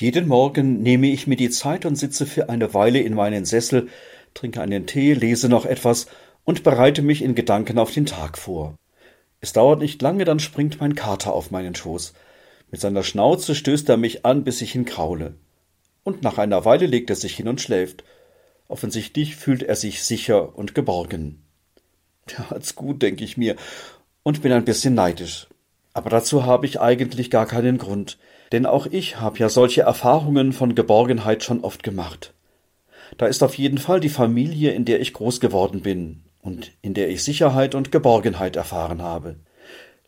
Jeden Morgen nehme ich mir die Zeit und sitze für eine Weile in meinen Sessel, trinke einen Tee, lese noch etwas und bereite mich in Gedanken auf den Tag vor. Es dauert nicht lange, dann springt mein Kater auf meinen Schoß. Mit seiner Schnauze stößt er mich an, bis ich ihn kraule. Und nach einer Weile legt er sich hin und schläft. Offensichtlich fühlt er sich sicher und geborgen. Der hat's gut, denke ich mir, und bin ein bisschen neidisch. Aber dazu habe ich eigentlich gar keinen Grund denn auch ich habe ja solche Erfahrungen von Geborgenheit schon oft gemacht. Da ist auf jeden Fall die Familie, in der ich groß geworden bin und in der ich Sicherheit und Geborgenheit erfahren habe.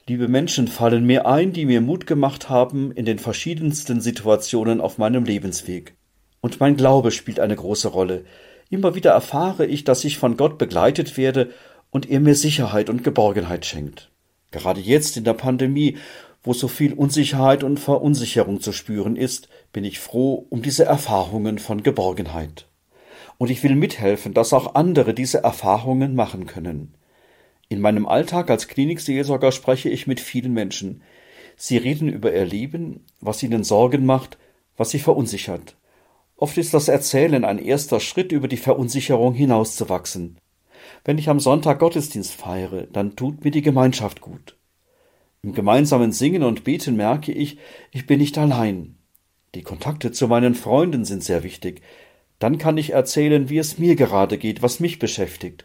Liebe Menschen fallen mir ein, die mir Mut gemacht haben in den verschiedensten Situationen auf meinem Lebensweg. Und mein Glaube spielt eine große Rolle. Immer wieder erfahre ich, dass ich von Gott begleitet werde und er mir Sicherheit und Geborgenheit schenkt. Gerade jetzt in der Pandemie, wo so viel Unsicherheit und Verunsicherung zu spüren ist, bin ich froh um diese Erfahrungen von Geborgenheit. Und ich will mithelfen, dass auch andere diese Erfahrungen machen können. In meinem Alltag als Klinikseelsorger spreche ich mit vielen Menschen. Sie reden über ihr Leben, was ihnen Sorgen macht, was sie verunsichert. Oft ist das Erzählen ein erster Schritt, über die Verunsicherung hinauszuwachsen. Wenn ich am Sonntag Gottesdienst feiere, dann tut mir die Gemeinschaft gut. Im gemeinsamen Singen und Beten merke ich, ich bin nicht allein. Die Kontakte zu meinen Freunden sind sehr wichtig. Dann kann ich erzählen, wie es mir gerade geht, was mich beschäftigt.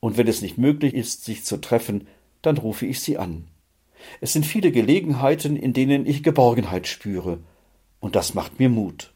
Und wenn es nicht möglich ist, sich zu treffen, dann rufe ich sie an. Es sind viele Gelegenheiten, in denen ich Geborgenheit spüre, und das macht mir Mut.